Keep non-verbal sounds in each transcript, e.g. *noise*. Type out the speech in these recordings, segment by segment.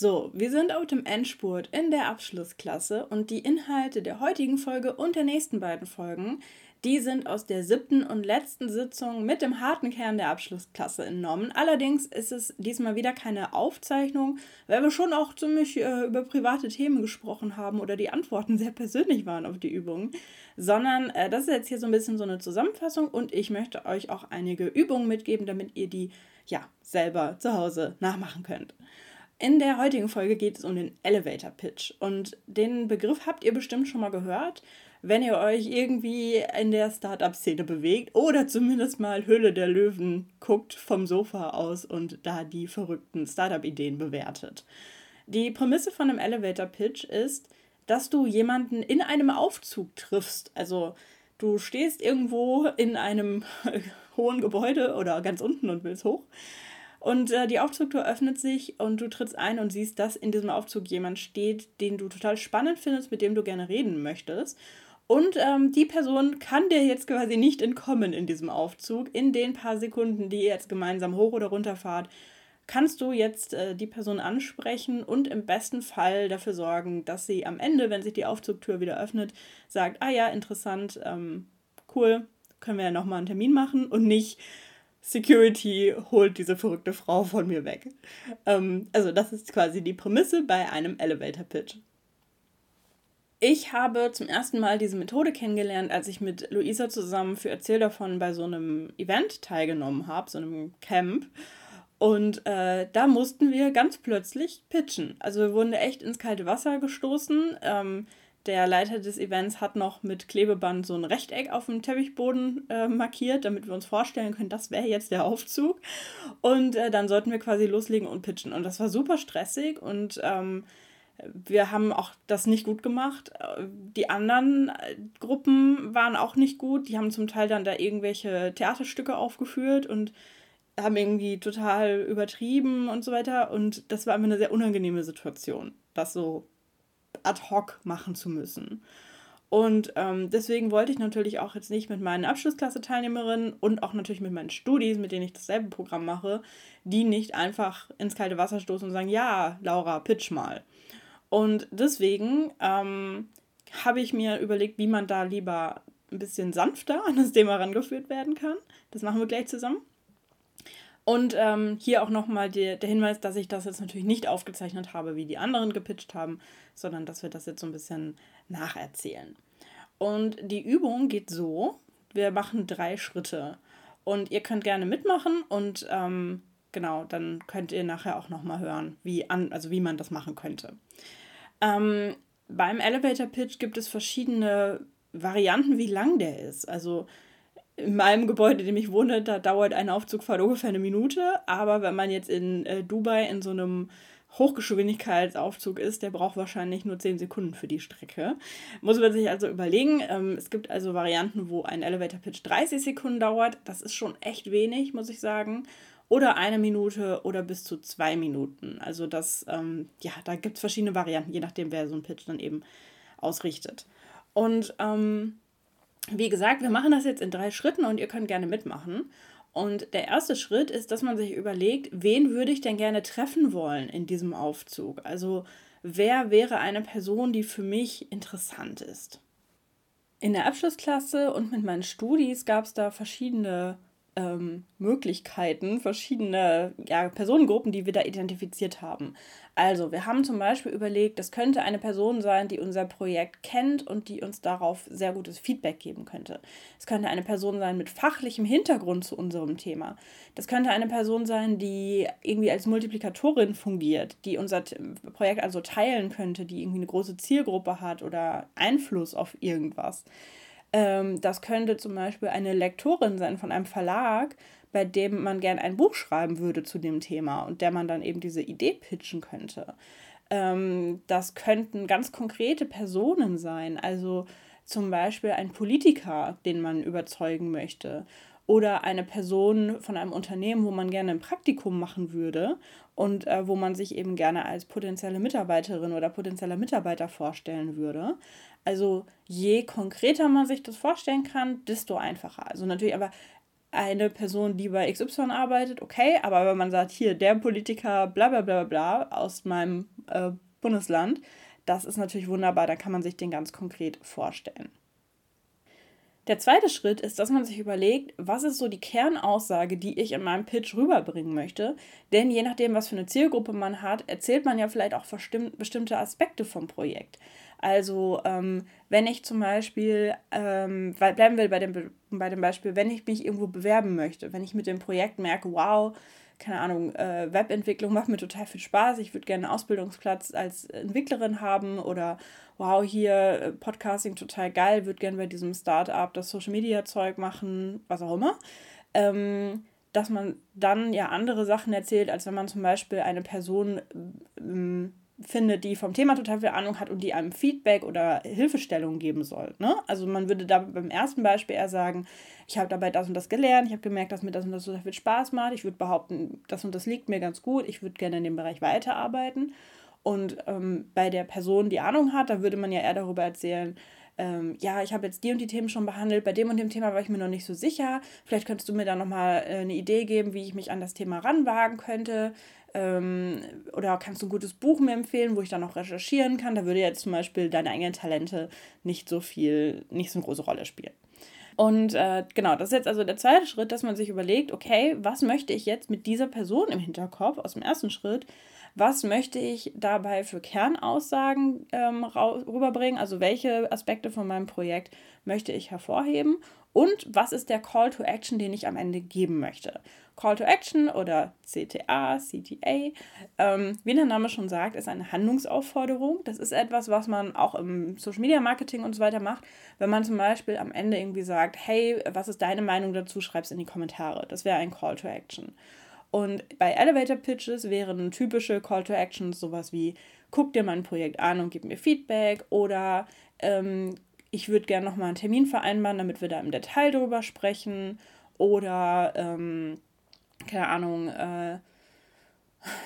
So, wir sind auf dem Endspurt in der Abschlussklasse und die Inhalte der heutigen Folge und der nächsten beiden Folgen, die sind aus der siebten und letzten Sitzung mit dem harten Kern der Abschlussklasse entnommen. Allerdings ist es diesmal wieder keine Aufzeichnung, weil wir schon auch ziemlich äh, über private Themen gesprochen haben oder die Antworten *laughs* sehr persönlich waren auf die Übungen, sondern äh, das ist jetzt hier so ein bisschen so eine Zusammenfassung und ich möchte euch auch einige Übungen mitgeben, damit ihr die ja selber zu Hause nachmachen könnt. In der heutigen Folge geht es um den Elevator Pitch und den Begriff habt ihr bestimmt schon mal gehört wenn ihr euch irgendwie in der Startup-Szene bewegt oder zumindest mal Höhle der Löwen guckt vom Sofa aus und da die verrückten Startup-Ideen bewertet. Die Prämisse von einem Elevator-Pitch ist, dass du jemanden in einem Aufzug triffst. Also du stehst irgendwo in einem *laughs* hohen Gebäude oder ganz unten und willst hoch. Und äh, die Aufzugtür öffnet sich und du trittst ein und siehst, dass in diesem Aufzug jemand steht, den du total spannend findest, mit dem du gerne reden möchtest. Und ähm, die Person kann dir jetzt quasi nicht entkommen in diesem Aufzug. In den paar Sekunden, die ihr jetzt gemeinsam hoch oder runter fahrt, kannst du jetzt äh, die Person ansprechen und im besten Fall dafür sorgen, dass sie am Ende, wenn sich die Aufzugtür wieder öffnet, sagt, ah ja, interessant, ähm, cool, können wir ja nochmal einen Termin machen und nicht Security holt diese verrückte Frau von mir weg. Ähm, also das ist quasi die Prämisse bei einem Elevator Pitch. Ich habe zum ersten Mal diese Methode kennengelernt, als ich mit Luisa zusammen für Erzähl davon bei so einem Event teilgenommen habe, so einem Camp. Und äh, da mussten wir ganz plötzlich pitchen. Also wir wurden echt ins kalte Wasser gestoßen. Ähm, der Leiter des Events hat noch mit Klebeband so ein Rechteck auf dem Teppichboden äh, markiert, damit wir uns vorstellen können, das wäre jetzt der Aufzug. Und äh, dann sollten wir quasi loslegen und pitchen. Und das war super stressig und ähm, wir haben auch das nicht gut gemacht. Die anderen äh, Gruppen waren auch nicht gut. Die haben zum Teil dann da irgendwelche Theaterstücke aufgeführt und haben irgendwie total übertrieben und so weiter. Und das war immer eine sehr unangenehme Situation, das so ad hoc machen zu müssen. Und ähm, deswegen wollte ich natürlich auch jetzt nicht mit meinen Abschlussklasse-Teilnehmerinnen und auch natürlich mit meinen Studis, mit denen ich dasselbe Programm mache, die nicht einfach ins kalte Wasser stoßen und sagen, ja, Laura, pitch mal. Und deswegen ähm, habe ich mir überlegt, wie man da lieber ein bisschen sanfter an das Thema rangeführt werden kann. Das machen wir gleich zusammen. Und ähm, hier auch nochmal der, der Hinweis, dass ich das jetzt natürlich nicht aufgezeichnet habe, wie die anderen gepitcht haben, sondern dass wir das jetzt so ein bisschen nacherzählen. Und die Übung geht so, wir machen drei Schritte. Und ihr könnt gerne mitmachen und ähm, genau, dann könnt ihr nachher auch nochmal hören, wie, an, also wie man das machen könnte. Ähm, beim Elevator Pitch gibt es verschiedene Varianten, wie lang der ist. Also in meinem Gebäude, in dem ich wohne, da dauert eine Aufzugfahrt ungefähr eine Minute. Aber wenn man jetzt in äh, Dubai in so einem Hochgeschwindigkeitsaufzug ist, der braucht wahrscheinlich nur 10 Sekunden für die Strecke. Muss man sich also überlegen. Ähm, es gibt also Varianten, wo ein Elevator Pitch 30 Sekunden dauert. Das ist schon echt wenig, muss ich sagen oder eine Minute oder bis zu zwei Minuten. Also das, ähm, ja, da gibt es verschiedene Varianten, je nachdem, wer so einen Pitch dann eben ausrichtet. Und ähm, wie gesagt, wir machen das jetzt in drei Schritten und ihr könnt gerne mitmachen. Und der erste Schritt ist, dass man sich überlegt, wen würde ich denn gerne treffen wollen in diesem Aufzug? Also wer wäre eine Person, die für mich interessant ist? In der Abschlussklasse und mit meinen Studis gab es da verschiedene ähm, Möglichkeiten, verschiedene ja, Personengruppen, die wir da identifiziert haben. Also, wir haben zum Beispiel überlegt, das könnte eine Person sein, die unser Projekt kennt und die uns darauf sehr gutes Feedback geben könnte. Es könnte eine Person sein mit fachlichem Hintergrund zu unserem Thema. Das könnte eine Person sein, die irgendwie als Multiplikatorin fungiert, die unser Projekt also teilen könnte, die irgendwie eine große Zielgruppe hat oder Einfluss auf irgendwas. Ähm, das könnte zum Beispiel eine Lektorin sein von einem Verlag, bei dem man gern ein Buch schreiben würde zu dem Thema und der man dann eben diese Idee pitchen könnte. Ähm, das könnten ganz konkrete Personen sein, also zum Beispiel ein Politiker, den man überzeugen möchte oder eine Person von einem Unternehmen, wo man gerne ein Praktikum machen würde und äh, wo man sich eben gerne als potenzielle Mitarbeiterin oder potenzieller Mitarbeiter vorstellen würde. Also je konkreter man sich das vorstellen kann, desto einfacher. Also natürlich aber eine Person, die bei XY arbeitet, okay, aber wenn man sagt, hier, der Politiker, bla bla bla bla aus meinem äh, Bundesland, das ist natürlich wunderbar, da kann man sich den ganz konkret vorstellen. Der zweite Schritt ist, dass man sich überlegt, was ist so die Kernaussage, die ich in meinem Pitch rüberbringen möchte. Denn je nachdem, was für eine Zielgruppe man hat, erzählt man ja vielleicht auch bestimmte Aspekte vom Projekt. Also ähm, wenn ich zum Beispiel, ähm, bleiben wir bei dem, bei dem Beispiel, wenn ich mich irgendwo bewerben möchte, wenn ich mit dem Projekt merke, wow, keine Ahnung, äh, Webentwicklung macht mir total viel Spaß, ich würde gerne einen Ausbildungsplatz als Entwicklerin haben oder wow, hier äh, Podcasting total geil, würde gerne bei diesem Startup das Social Media Zeug machen, was auch immer. Ähm, dass man dann ja andere Sachen erzählt, als wenn man zum Beispiel eine Person ähm, findet, die vom Thema total viel Ahnung hat und die einem Feedback oder Hilfestellung geben soll. Ne? Also man würde da beim ersten Beispiel eher sagen, ich habe dabei das und das gelernt, ich habe gemerkt, dass mir das und das so viel Spaß macht, ich würde behaupten, das und das liegt mir ganz gut, ich würde gerne in dem Bereich weiterarbeiten. Und ähm, bei der Person, die Ahnung hat, da würde man ja eher darüber erzählen, ähm, ja, ich habe jetzt die und die Themen schon behandelt, bei dem und dem Thema war ich mir noch nicht so sicher. Vielleicht könntest du mir da nochmal äh, eine Idee geben, wie ich mich an das Thema ranwagen könnte. Ähm, oder kannst du ein gutes Buch mir empfehlen, wo ich dann noch recherchieren kann? Da würde jetzt zum Beispiel deine eigenen Talente nicht so viel, nicht so eine große Rolle spielen. Und äh, genau, das ist jetzt also der zweite Schritt, dass man sich überlegt, okay, was möchte ich jetzt mit dieser Person im Hinterkopf aus dem ersten Schritt was möchte ich dabei für Kernaussagen ähm, rüberbringen, also welche Aspekte von meinem Projekt möchte ich hervorheben und was ist der Call to Action, den ich am Ende geben möchte. Call to Action oder CTA, CTA, ähm, wie der Name schon sagt, ist eine Handlungsaufforderung. Das ist etwas, was man auch im Social Media Marketing und so weiter macht. Wenn man zum Beispiel am Ende irgendwie sagt, hey, was ist deine Meinung dazu, schreib es in die Kommentare. Das wäre ein Call to Action. Und bei Elevator Pitches wären typische Call to Actions sowas wie, guck dir mein Projekt an und gib mir Feedback oder ähm, ich würde gerne nochmal einen Termin vereinbaren, damit wir da im Detail drüber sprechen oder ähm, keine Ahnung, äh,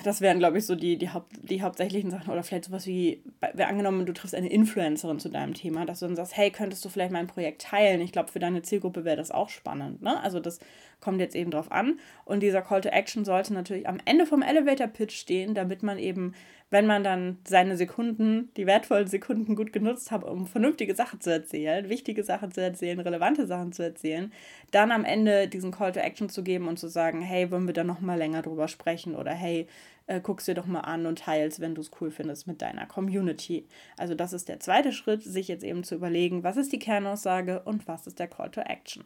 das wären, glaube ich, so die, die, Haupt, die hauptsächlichen Sachen. Oder vielleicht sowas wie, wäre angenommen, du triffst eine Influencerin zu deinem Thema, dass du dann sagst, hey, könntest du vielleicht mein Projekt teilen? Ich glaube, für deine Zielgruppe wäre das auch spannend. Ne? Also das kommt jetzt eben drauf an. Und dieser Call to Action sollte natürlich am Ende vom Elevator Pitch stehen, damit man eben wenn man dann seine Sekunden, die wertvollen Sekunden gut genutzt hat, um vernünftige Sachen zu erzählen, wichtige Sachen zu erzählen, relevante Sachen zu erzählen, dann am Ende diesen Call to Action zu geben und zu sagen, hey, wollen wir da noch mal länger drüber sprechen oder hey, äh, guck's dir doch mal an und teils, wenn du es cool findest mit deiner Community. Also das ist der zweite Schritt, sich jetzt eben zu überlegen, was ist die Kernaussage und was ist der Call to Action.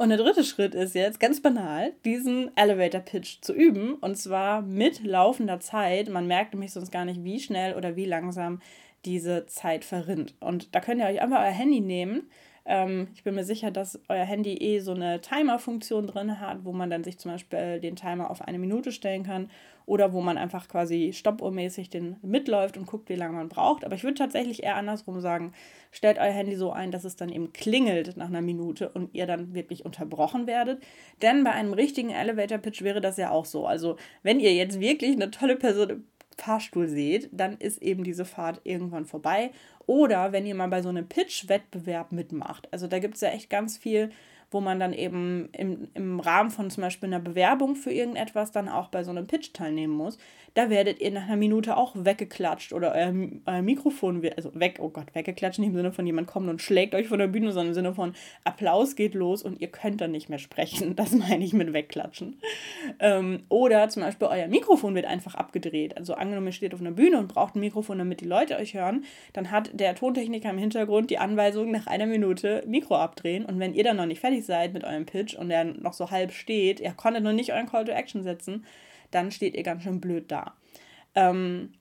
Und der dritte Schritt ist jetzt ganz banal, diesen Elevator Pitch zu üben und zwar mit laufender Zeit. Man merkt nämlich sonst gar nicht, wie schnell oder wie langsam diese Zeit verrinnt. Und da könnt ihr euch einfach euer Handy nehmen ähm, ich bin mir sicher, dass euer Handy eh so eine Timer-Funktion drin hat, wo man dann sich zum Beispiel den Timer auf eine Minute stellen kann oder wo man einfach quasi stoppuhrmäßig den mitläuft und guckt, wie lange man braucht. Aber ich würde tatsächlich eher andersrum sagen, stellt euer Handy so ein, dass es dann eben klingelt nach einer Minute und ihr dann wirklich unterbrochen werdet. Denn bei einem richtigen Elevator-Pitch wäre das ja auch so. Also wenn ihr jetzt wirklich eine tolle Person Fahrstuhl seht, dann ist eben diese Fahrt irgendwann vorbei. Oder wenn ihr mal bei so einem Pitch-Wettbewerb mitmacht. Also da gibt es ja echt ganz viel wo man dann eben im, im Rahmen von zum Beispiel einer Bewerbung für irgendetwas dann auch bei so einem Pitch teilnehmen muss, da werdet ihr nach einer Minute auch weggeklatscht oder euer, euer Mikrofon wird, also weg, oh Gott, weggeklatscht, nicht im Sinne von jemand kommt und schlägt euch von der Bühne, sondern im Sinne von Applaus geht los und ihr könnt dann nicht mehr sprechen. *laughs* Das meine ich mit wegklatschen. Ähm, oder zum Beispiel euer Mikrofon wird einfach abgedreht. Also angenommen, ihr steht auf einer Bühne und braucht ein Mikrofon, damit die Leute euch hören, dann hat der Tontechniker im Hintergrund die Anweisung, nach einer Minute Mikro abdrehen und wenn ihr dann noch nicht fertig seid mit eurem Pitch und der noch so halb steht, ihr konntet noch nicht euren Call to Action setzen, dann steht ihr ganz schön blöd da. Ähm,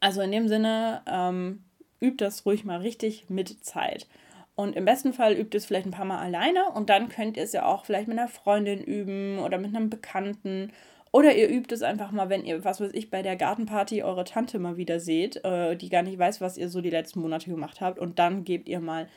also in dem Sinne, ähm, übt das ruhig mal richtig mit Zeit. Und im besten Fall übt es vielleicht ein paar Mal alleine und dann könnt ihr es ja auch vielleicht mit einer Freundin üben oder mit einem Bekannten. Oder ihr übt es einfach mal, wenn ihr, was weiß ich, bei der Gartenparty eure Tante mal wieder seht, äh, die gar nicht weiß, was ihr so die letzten Monate gemacht habt. Und dann gebt ihr mal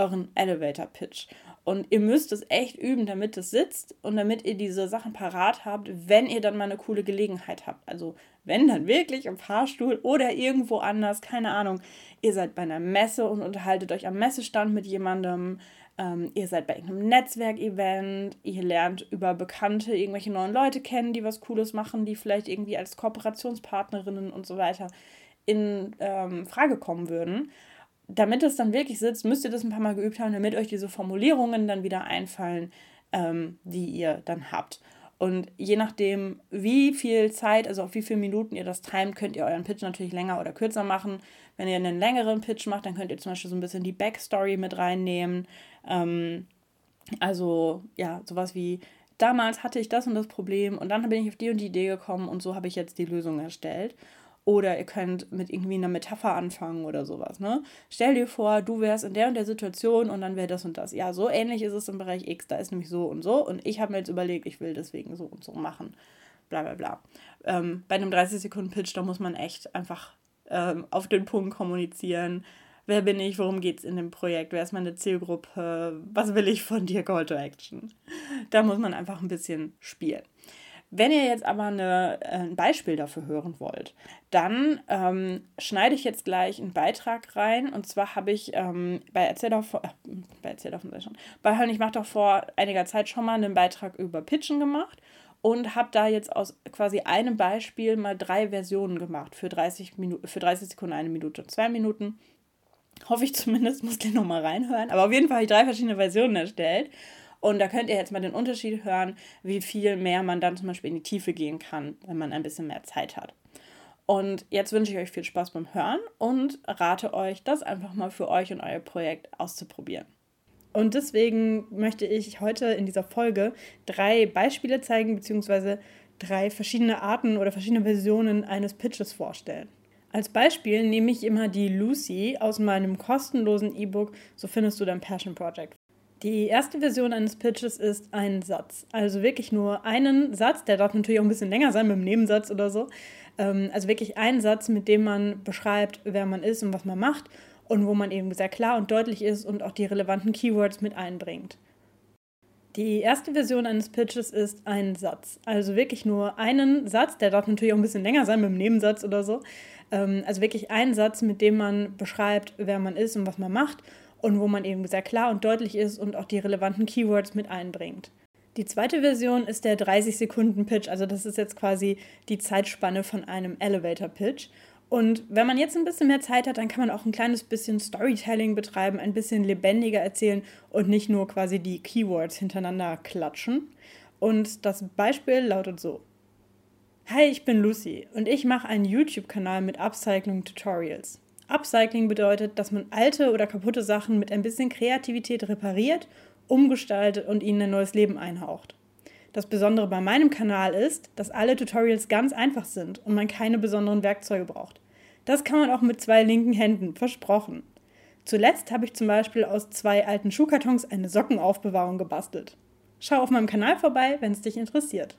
euren Elevator Pitch. Und ihr müsst es echt üben, damit es sitzt und damit ihr diese Sachen parat habt, wenn ihr dann mal eine coole Gelegenheit habt. Also wenn dann wirklich im Fahrstuhl oder irgendwo anders, keine Ahnung, ihr seid bei einer Messe und unterhaltet euch am Messestand mit jemandem ähm, ihr seid bei irgendeinem Netzwerkevent, ihr lernt über Bekannte irgendwelche neuen Leute kennen, die was Cooles machen, die vielleicht irgendwie als Kooperationspartnerinnen und so weiter in ähm, Frage kommen würden. Damit es dann wirklich sitzt, müsst ihr das ein paar Mal geübt haben, damit euch diese Formulierungen dann wieder einfallen, ähm, die ihr dann habt. Und je nachdem, wie viel Zeit, also auf wie viele Minuten ihr das timet, könnt ihr euren Pitch natürlich länger oder kürzer machen. Wenn ihr einen längeren Pitch macht, dann könnt ihr zum Beispiel so ein bisschen die Backstory mit reinnehmen. Ähm, also ja, sowas wie, damals hatte ich das und das Problem und dann bin ich auf die und die Idee gekommen und so habe ich jetzt die Lösung erstellt. Oder ihr könnt mit irgendwie einer Metapher anfangen oder sowas. Ne? Stell dir vor, du wärst in der und der Situation und dann wäre das und das. Ja, so ähnlich ist es im Bereich X. Da ist nämlich so und so. Und ich habe mir jetzt überlegt, ich will deswegen so und so machen. Bla bla bla. Ähm, bei einem 30-Sekunden-Pitch, da muss man echt einfach ähm, auf den Punkt kommunizieren. Wer bin ich? Worum geht es in dem Projekt? Wer ist meine Zielgruppe? Was will ich von dir? Call to Action. Da muss man einfach ein bisschen spielen. Wenn ihr jetzt aber eine, äh, ein Beispiel dafür hören wollt, dann ähm, schneide ich jetzt gleich einen Beitrag rein. Und zwar habe ich ähm, bei Erzähl doch vor, äh, bei Erzähl doch schon, bei Hörn, ich mache doch vor einiger Zeit schon mal einen Beitrag über Pitchen gemacht und habe da jetzt aus quasi einem Beispiel mal drei Versionen gemacht für 30, Minuten, für 30 Sekunden, eine Minute, zwei Minuten. Hoffe ich zumindest, *laughs* muss gleich nochmal reinhören. Aber auf jeden Fall habe ich drei verschiedene Versionen erstellt. Und da könnt ihr jetzt mal den Unterschied hören, wie viel mehr man dann zum Beispiel in die Tiefe gehen kann, wenn man ein bisschen mehr Zeit hat. Und jetzt wünsche ich euch viel Spaß beim Hören und rate euch, das einfach mal für euch und euer Projekt auszuprobieren. Und deswegen möchte ich heute in dieser Folge drei Beispiele zeigen, beziehungsweise drei verschiedene Arten oder verschiedene Versionen eines Pitches vorstellen. Als Beispiel nehme ich immer die Lucy aus meinem kostenlosen E-Book So findest du dein Passion Project. Die erste Version eines Pitches ist ein Satz. Also wirklich nur einen Satz, der darf natürlich auch ein bisschen länger sein mit einem Nebensatz oder so. Ähm, also wirklich ein Satz, mit dem man beschreibt, wer man ist und was man macht und wo man eben sehr klar und deutlich ist und auch die relevanten Keywords mit einbringt. Die erste Version eines Pitches ist ein Satz. Also wirklich nur einen Satz, der darf natürlich auch ein bisschen länger sein mit einem Nebensatz oder so. Ähm, also wirklich ein Satz, mit dem man beschreibt, wer man ist und was man macht und wo man eben sehr klar und deutlich ist und auch die relevanten Keywords mit einbringt. Die zweite Version ist der 30-Sekunden-Pitch, also das ist jetzt quasi die Zeitspanne von einem Elevator-Pitch. Und wenn man jetzt ein bisschen mehr Zeit hat, dann kann man auch ein kleines bisschen Storytelling betreiben, ein bisschen lebendiger erzählen und nicht nur quasi die Keywords hintereinander klatschen. Und das Beispiel lautet so. Hi, ich bin Lucy und ich mache einen YouTube-Kanal mit Upcycling-Tutorials. Upcycling bedeutet, dass man alte oder kaputte Sachen mit ein bisschen Kreativität repariert, umgestaltet und ihnen ein neues Leben einhaucht. Das Besondere bei meinem Kanal ist, dass alle Tutorials ganz einfach sind und man keine besonderen Werkzeuge braucht. Das kann man auch mit zwei linken Händen, versprochen. Zuletzt habe ich zum Beispiel aus zwei alten Schuhkartons eine Sockenaufbewahrung gebastelt. Schau auf meinem Kanal vorbei, wenn es dich interessiert.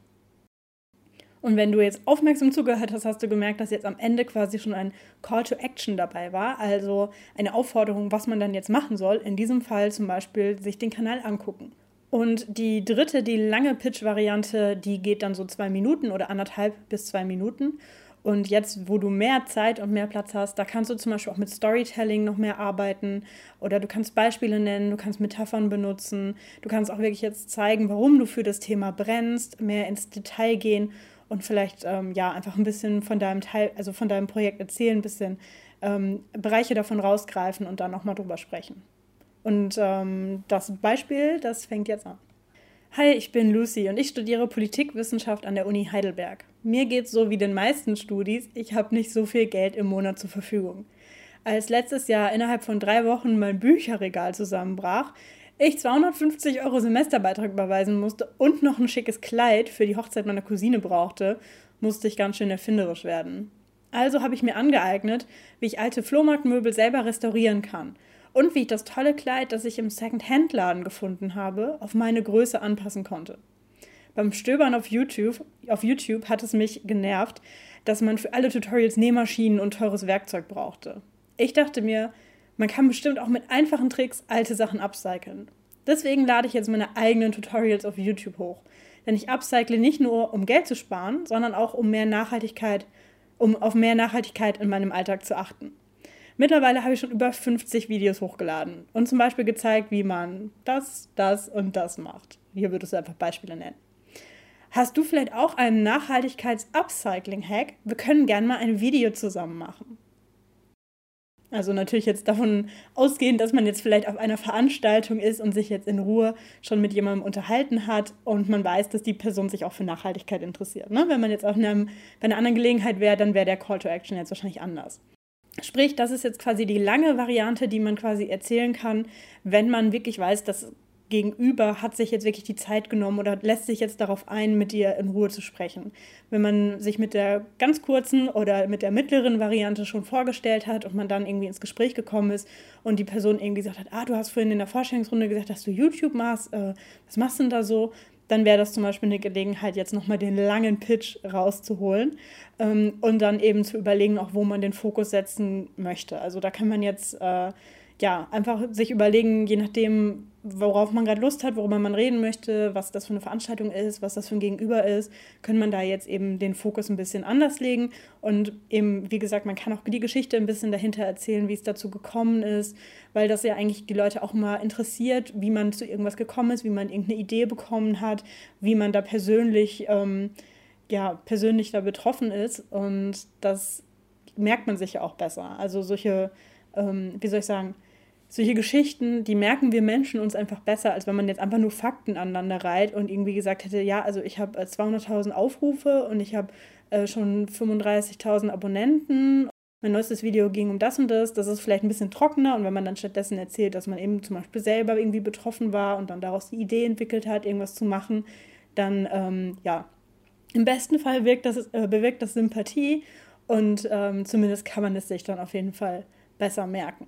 Und wenn du jetzt aufmerksam zugehört hast, hast du gemerkt, dass jetzt am Ende quasi schon ein Call to Action dabei war, also eine Aufforderung, was man dann jetzt machen soll. In diesem Fall zum Beispiel sich den Kanal angucken. Und die dritte, die lange Pitch-Variante, die geht dann so zwei Minuten oder anderthalb bis zwei Minuten. Und jetzt, wo du mehr Zeit und mehr Platz hast, da kannst du zum Beispiel auch mit Storytelling noch mehr arbeiten oder du kannst Beispiele nennen, du kannst Metaphern benutzen, du kannst auch wirklich jetzt zeigen, warum du für das Thema brennst, mehr ins Detail gehen und vielleicht ähm, ja einfach ein bisschen von deinem Teil, also von deinem Projekt erzählen, ein bisschen ähm, Bereiche davon rausgreifen und dann nochmal drüber sprechen. Und ähm, das Beispiel, das fängt jetzt an. Hi, ich bin Lucy und ich studiere Politikwissenschaft an der Uni Heidelberg. Mir geht es so wie den meisten Studis, ich habe nicht so viel Geld im Monat zur Verfügung. Als letztes Jahr innerhalb von drei Wochen mein Bücherregal zusammenbrach, ich 250 Euro Semesterbeitrag überweisen musste und noch ein schickes Kleid für die Hochzeit meiner Cousine brauchte, musste ich ganz schön erfinderisch werden. Also habe ich mir angeeignet, wie ich alte Flohmarktmöbel selber restaurieren kann – und wie ich das tolle Kleid, das ich im Second-Hand-Laden gefunden habe, auf meine Größe anpassen konnte. Beim Stöbern auf YouTube, auf YouTube hat es mich genervt, dass man für alle Tutorials Nähmaschinen und teures Werkzeug brauchte. Ich dachte mir, man kann bestimmt auch mit einfachen Tricks alte Sachen upcyclen. Deswegen lade ich jetzt meine eigenen Tutorials auf YouTube hoch. Denn ich upcycle nicht nur, um Geld zu sparen, sondern auch um mehr Nachhaltigkeit, um auf mehr Nachhaltigkeit in meinem Alltag zu achten. Mittlerweile habe ich schon über 50 Videos hochgeladen und zum Beispiel gezeigt, wie man das, das und das macht. Hier würdest du einfach Beispiele nennen. Hast du vielleicht auch einen Nachhaltigkeits-Upcycling-Hack? Wir können gerne mal ein Video zusammen machen. Also natürlich jetzt davon ausgehend, dass man jetzt vielleicht auf einer Veranstaltung ist und sich jetzt in Ruhe schon mit jemandem unterhalten hat und man weiß, dass die Person sich auch für Nachhaltigkeit interessiert. Ne? Wenn man jetzt auf einem, bei einer anderen Gelegenheit wäre, dann wäre der Call to Action jetzt wahrscheinlich anders. Sprich, das ist jetzt quasi die lange Variante, die man quasi erzählen kann, wenn man wirklich weiß, dass Gegenüber hat sich jetzt wirklich die Zeit genommen oder lässt sich jetzt darauf ein, mit dir in Ruhe zu sprechen. Wenn man sich mit der ganz kurzen oder mit der mittleren Variante schon vorgestellt hat und man dann irgendwie ins Gespräch gekommen ist und die Person irgendwie gesagt hat, ah, du hast vorhin in der Vorstellungsrunde gesagt, dass du YouTube machst, äh, was machst du denn da so? Dann wäre das zum Beispiel eine Gelegenheit, jetzt nochmal den langen Pitch rauszuholen ähm, und dann eben zu überlegen, auch wo man den Fokus setzen möchte. Also da kann man jetzt äh, ja, einfach sich überlegen, je nachdem, worauf man gerade Lust hat, worüber man reden möchte, was das für eine Veranstaltung ist, was das für ein Gegenüber ist, kann man da jetzt eben den Fokus ein bisschen anders legen. Und eben, wie gesagt, man kann auch die Geschichte ein bisschen dahinter erzählen, wie es dazu gekommen ist, weil das ja eigentlich die Leute auch mal interessiert, wie man zu irgendwas gekommen ist, wie man irgendeine Idee bekommen hat, wie man da persönlich, ähm, ja, persönlich da betroffen ist. Und das merkt man sich ja auch besser. Also solche, ähm, wie soll ich sagen, solche Geschichten, die merken wir Menschen uns einfach besser, als wenn man jetzt einfach nur Fakten aneinander reiht und irgendwie gesagt hätte, ja, also ich habe 200.000 äh, Aufrufe und ich habe äh, schon 35.000 Abonnenten. Mein neuestes Video ging um das und das. Das ist vielleicht ein bisschen trockener und wenn man dann stattdessen erzählt, dass man eben zum Beispiel selber irgendwie betroffen war und dann daraus die Idee entwickelt hat, irgendwas zu machen, dann ähm, ja, im besten Fall wirkt das, äh, bewirkt das Sympathie und ähm, zumindest kann man es sich dann auf jeden Fall besser merken.